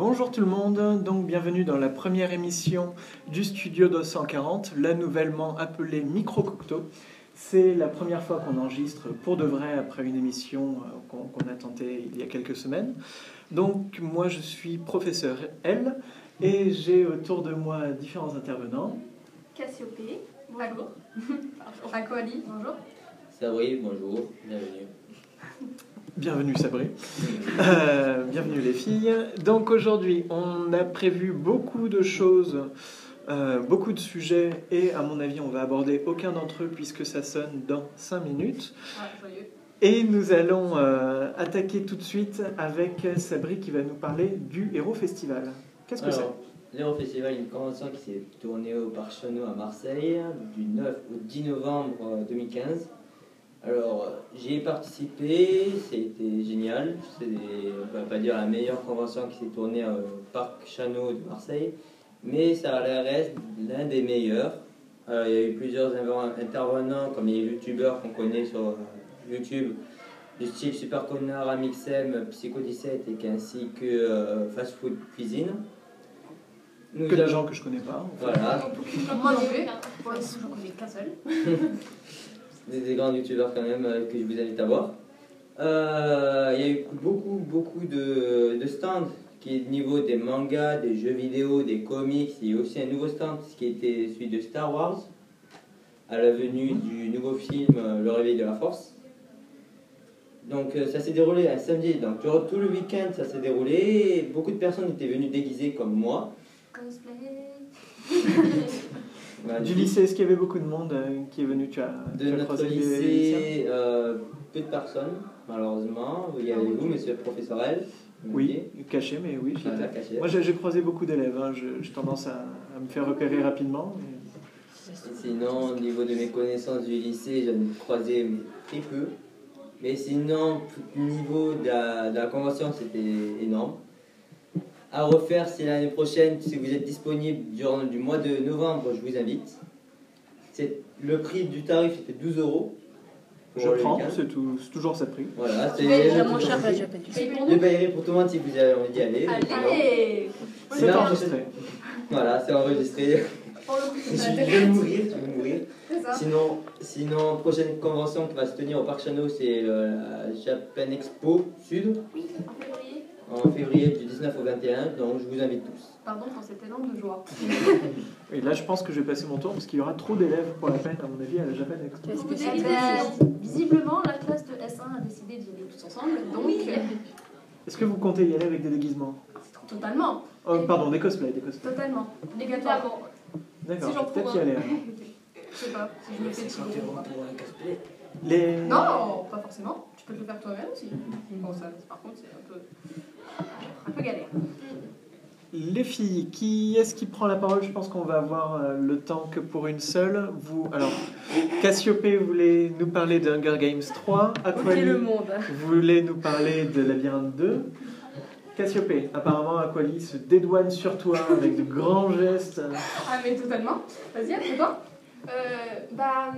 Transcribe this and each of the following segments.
Bonjour tout le monde, donc bienvenue dans la première émission du Studio 240, là nouvellement appelé Micro Cocteau. C'est la première fois qu'on enregistre pour de vrai après une émission euh, qu'on a tentée il y a quelques semaines. Donc moi je suis professeur L et j'ai autour de moi différents intervenants. Cassiopée, bonjour. Aquali, bonjour. Sabri, bonjour, bienvenue. Bienvenue Sabri. Euh, bienvenue les filles. Donc aujourd'hui, on a prévu beaucoup de choses, euh, beaucoup de sujets, et à mon avis, on va aborder aucun d'entre eux puisque ça sonne dans 5 minutes. Et nous allons euh, attaquer tout de suite avec Sabri qui va nous parler du Héros Festival. Qu'est-ce que c'est? L'Héros Festival est une convention qui s'est tournée au Parc à Marseille du 9 au 10 novembre 2015. Alors, j'y ai participé, c'était génial. C'est, on va pas dire la meilleure convention qui s'est tournée au Parc Chanot de Marseille, mais ça reste l'un des meilleurs. il y a eu plusieurs intervenants, comme les youtubeurs qu'on connaît sur YouTube, du style Super Connard, Amixem, Psycho 17 et ainsi que euh, Fast Food Cuisine. que des gens que je connais pas. Voilà. Moi non plus. je connais qu'un seul. des, grands youtubeurs quand même euh, que je vous invite à voir. Euh, il y a eu beaucoup, beaucoup de, de stands qui est au niveau des mangas, des jeux vidéo, des comics. Il y a aussi un nouveau stand qui était celui de Star Wars, à la venue du nouveau film euh, Le Réveil de la Force. Donc ça s'est déroulé un samedi, donc durant tout le week-end ça s'est déroulé. Beaucoup de personnes étaient venues déguisées comme moi. Cosplay du lycée, est-ce qu'il y avait beaucoup de monde euh, qui est venu? Tu as, De notre lycée, euh, peu de personnes, malheureusement. Il y avait vous, monsieur le professeur L. Oui, caché, mais oui. Moi, j'ai croisé beaucoup d'élèves. Hein. J'ai tendance à, me faire repérer rapidement. Sinon, au niveau de mes connaissances du lycée, j'en ai croisé très peu. Mais sinon, au niveau de la convention, c'était énorme à refaire, c'est l'année prochaine. Si vous êtes disponible durant du mois de novembre, je vous invite. Le prix du tarif était 12 euros. Je prends, c'est toujours ça prix. Voilà, c'est le moins cher Je payerai pour tout le monde si vous avez envie d'y aller. Allez C'est enregistré. Voilà, c'est enregistré. Je vais mourir, je vais mourir. Sinon, sinon, prochaine convention qui va se tenir au Parc Chano, c'est la Japan Expo Sud. En février du 19 au 21, donc je vous invite tous. Pardon pour cette énorme de joie. Et là, je pense que je vais passer mon tour parce qu'il y aura trop d'élèves pour la peine, à mon avis, à la Japan Expo. Visiblement, la classe de S1 a décidé d'y aller tous ensemble, donc. Euh, Est-ce que vous comptez y aller avec des déguisements? Totalement. Oh, pardon, des cosplays, des cosplays. Totalement. Obligatoirement. D'accord, si peut-être y aller. Je sais pas, si je me fais tirer. Les... Non, pas forcément. Tu peux te le faire toi-même aussi. Bon, ça, par contre, c'est un peu un peu galère. Les filles, qui est-ce qui prend la parole? Je pense qu'on va avoir euh, le temps que pour une seule. Vous, alors, Cassiopée voulait nous parler de Hunger Games 3. Aquali le monde. voulait nous parler de Labyrinthe 2. Cassiopée, apparemment Aquali se dédouane sur toi avec de grands gestes. Ah mais totalement. Vas-y, à toi. Euh, bah,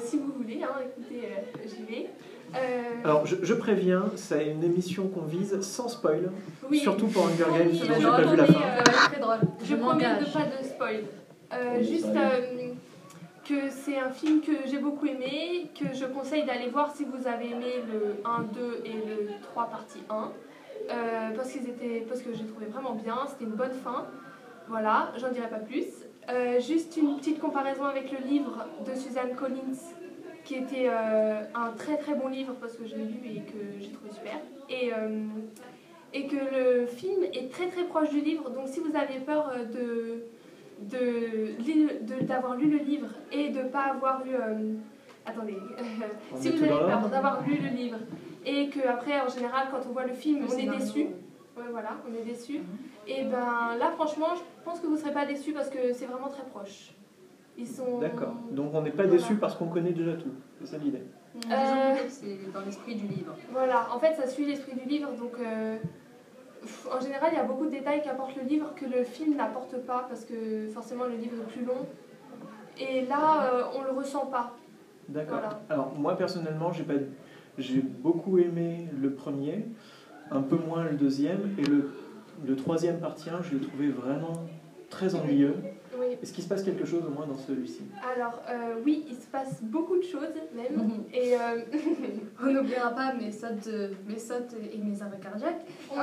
si vous voulez, hein, écoutez, euh, j'y vais. Euh, Alors, je, préviens, c'est une émission qu'on vise sans spoil. Surtout pour Hunger Games, sinon j'ai pas vu la fin. Euh, très drôle. Je, promets de pas de spoil. Euh, juste que c'est un film que j'ai beaucoup aimé, que je conseille d'aller voir si vous avez aimé le 1, 2 et le 3 partie 1. parce, qu'ils étaient, parce que j'ai trouvé vraiment bien, c'était une bonne fin. Voilà, j'en dirai pas plus. Juste une petite comparaison avec le livre de Suzanne Collins qui était euh, un très très bon livre parce que je l'ai lu et que j'ai trouvé super. Et, euh, et que le film est très très proche du livre. Donc si vous avez peur euh, de d'avoir lu le livre et de ne pas avoir lu... attendez. si vous avez peur d'avoir lu le livre et que après en général quand on voit le film on est déçu. Ouais, voilà, on est déçu. Et ben là franchement je pense que vous ne serez pas déçu parce que c'est vraiment très proche. D'accord. Donc on n'est pas déçu parce qu'on connaît déjà tout. C'est ça l'idée. Euh, c'est dans l'esprit du livre. Voilà, en fait ça suit l'esprit du livre. Donc euh, en général il y a beaucoup de détails qu'apporte le livre que le film n'apporte pas parce que forcément le livre est plus long. Et là euh, on le ressent pas. D'accord. Alors moi personnellement j'ai pas j'ai beaucoup aimé le premier, un peu moins le deuxième et le le troisième partie 1, je l'ai trouvé vraiment très ennuyeux. Est-ce qu'il se passe quelque chose au moins dans celui-ci? Alors euh, oui, il se passe beaucoup de choses même. Mhm. Et euh, on n'oubliera pas mes sautes, mes sautes et mes arrêts cardiaques.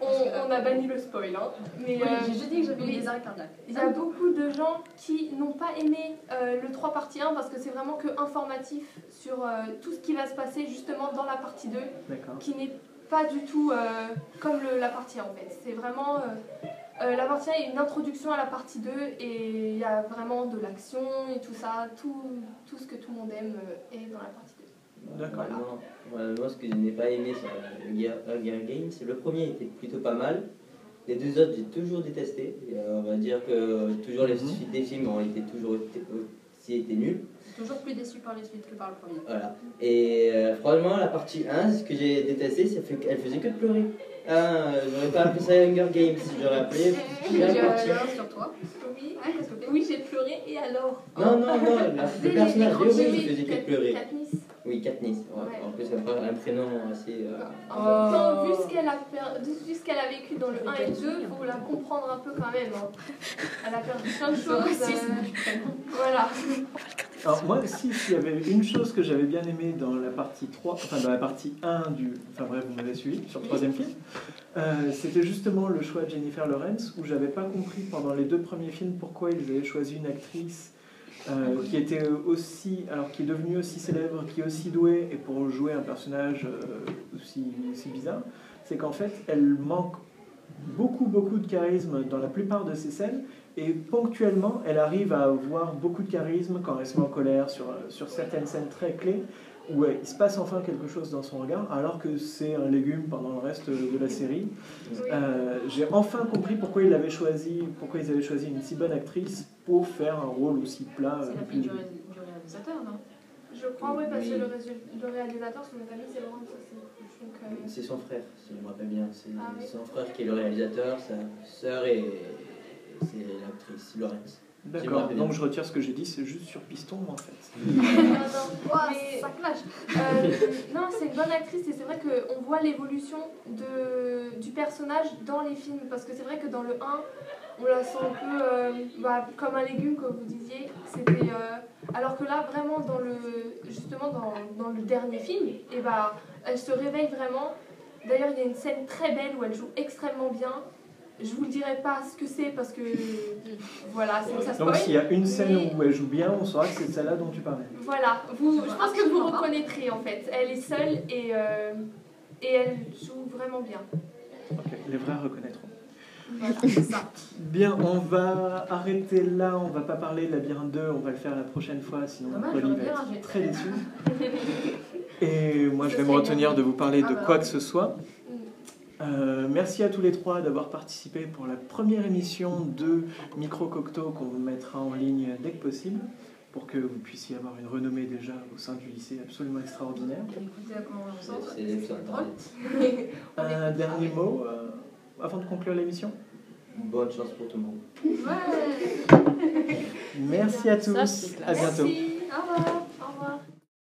On, on, a banni le spoil. Hein. Mais euh, j'ai dit que j'avais des arrêts cardiaques. Il y a beaucoup de gens qui n'ont pas aimé le 3 partie 1 parce que c'est vraiment que informatif sur tout ce qui va se passer justement dans la partie 2 qui n'est pas du tout comme la partie 1 en fait. C'est vraiment euh, la partie 1 est une introduction à la partie 2 et il y a vraiment de l'action et tout ça, tout, tout, ce que tout le monde aime euh, est dans la partie 2. D'accord. moi, ce que je n'ai pas aimé sur Hunger Games, le premier était plutôt pas mal. Les deux autres, j'ai toujours détesté. on va dire que toujours les mhm. suites des films ont été toujours été nuls. Toujours plus déçu par les suites que par le premier. Voilà. Et euh, franchement, la partie 1, ce que j'ai détesté, c'est qu'elle faisait que de pleurer. Ah, j'aurais pas appelé ça Hunger Games, j'aurais appelé. J'ai sur toi. Oui, oui j'ai pleuré et alors? Non, non, non, le personnage il faisait que pleurer. Oui, Katniss. Ouais. En plus, elle a un prénom assez. Euh... Oh. vu ce qu'elle a, qu'elle a vécu dans le 1 et 2, il faut la comprendre un peu quand même. Hein. Elle a perdu plein de choses. Euh... Voilà. Alors, moi, si, s'il y avait une chose que j'avais bien aimée dans la partie 3, enfin dans la partie 1 du. Enfin bref, vous m'avez suivi sur le troisième film, euh, c'était justement le choix de Jennifer Lawrence, où j'avais pas compris pendant les deux premiers films pourquoi ils avaient choisi une actrice euh, qui était aussi, alors qui est devenue aussi célèbre, qui est aussi douée, et pour jouer un personnage euh, aussi, aussi bizarre, c'est qu'en fait, elle manque beaucoup, beaucoup de charisme dans la plupart de ses scènes, et ponctuellement, elle arrive à avoir beaucoup de charisme quand elle se met en colère sur, sur certaines scènes très clés, où il se passe enfin quelque chose dans son regard, alors que c'est un légume pendant le reste de la série. Euh, j'ai enfin compris pourquoi ils avaient choisi, pourquoi ils avaient choisi une si bonne actrice pour faire un rôle aussi plat. C'est la fille du, réalisateur, non? Je crois, oui, parce que le, réalisateur, son ami, c'est Laurent euh, C'est son frère, si je me rappelle bien. C'est ah son frère qui est le réalisateur, sa sœur et c'est l'actrice Laurence. D'accord, donc je retire ce que j'ai dit, c'est juste sur piston en fait. ça clash. Euh, non, c'est une bonne actrice et c'est vrai qu'on voit l'évolution du personnage dans les films. Parce que c'est vrai que dans le 1, on la sent un peu euh, bah, comme un légume, comme vous disiez. C'était, euh, alors que là, vraiment, dans le, justement dans, dans le dernier film, et eh bah, elle se réveille vraiment. D'ailleurs, il y a une scène très belle où elle joue extrêmement bien. Je vous le dirai pas ce que c'est parce que voilà, ça spoil. Donc s'il y a une scène où elle joue bien, on saura que c'est celle-là dont tu parlais. Voilà, vous, je pense que vous reconnaîtrez en fait. Elle est seule et, euh, et elle joue vraiment bien. Ok, les vrais reconnaîtront. ça. Bien, on va arrêter là, on va pas parler de Labyrinthe 2, on va le faire la prochaine fois, sinon Polly va être très déçu. Et moi je vais me retenir de vous parler de ah bah quoi que ce soit. Euh, merci à tous les trois d'avoir participé pour la première émission de Micro Cocteau qu'on vous mettra en ligne dès que possible pour que vous puissiez avoir une renommée déjà au sein du lycée absolument extraordinaire. Un dernier mot euh, avant de conclure l'émission? Bonne chance pour tout le monde. Merci à tous. À bientôt. Au revoir.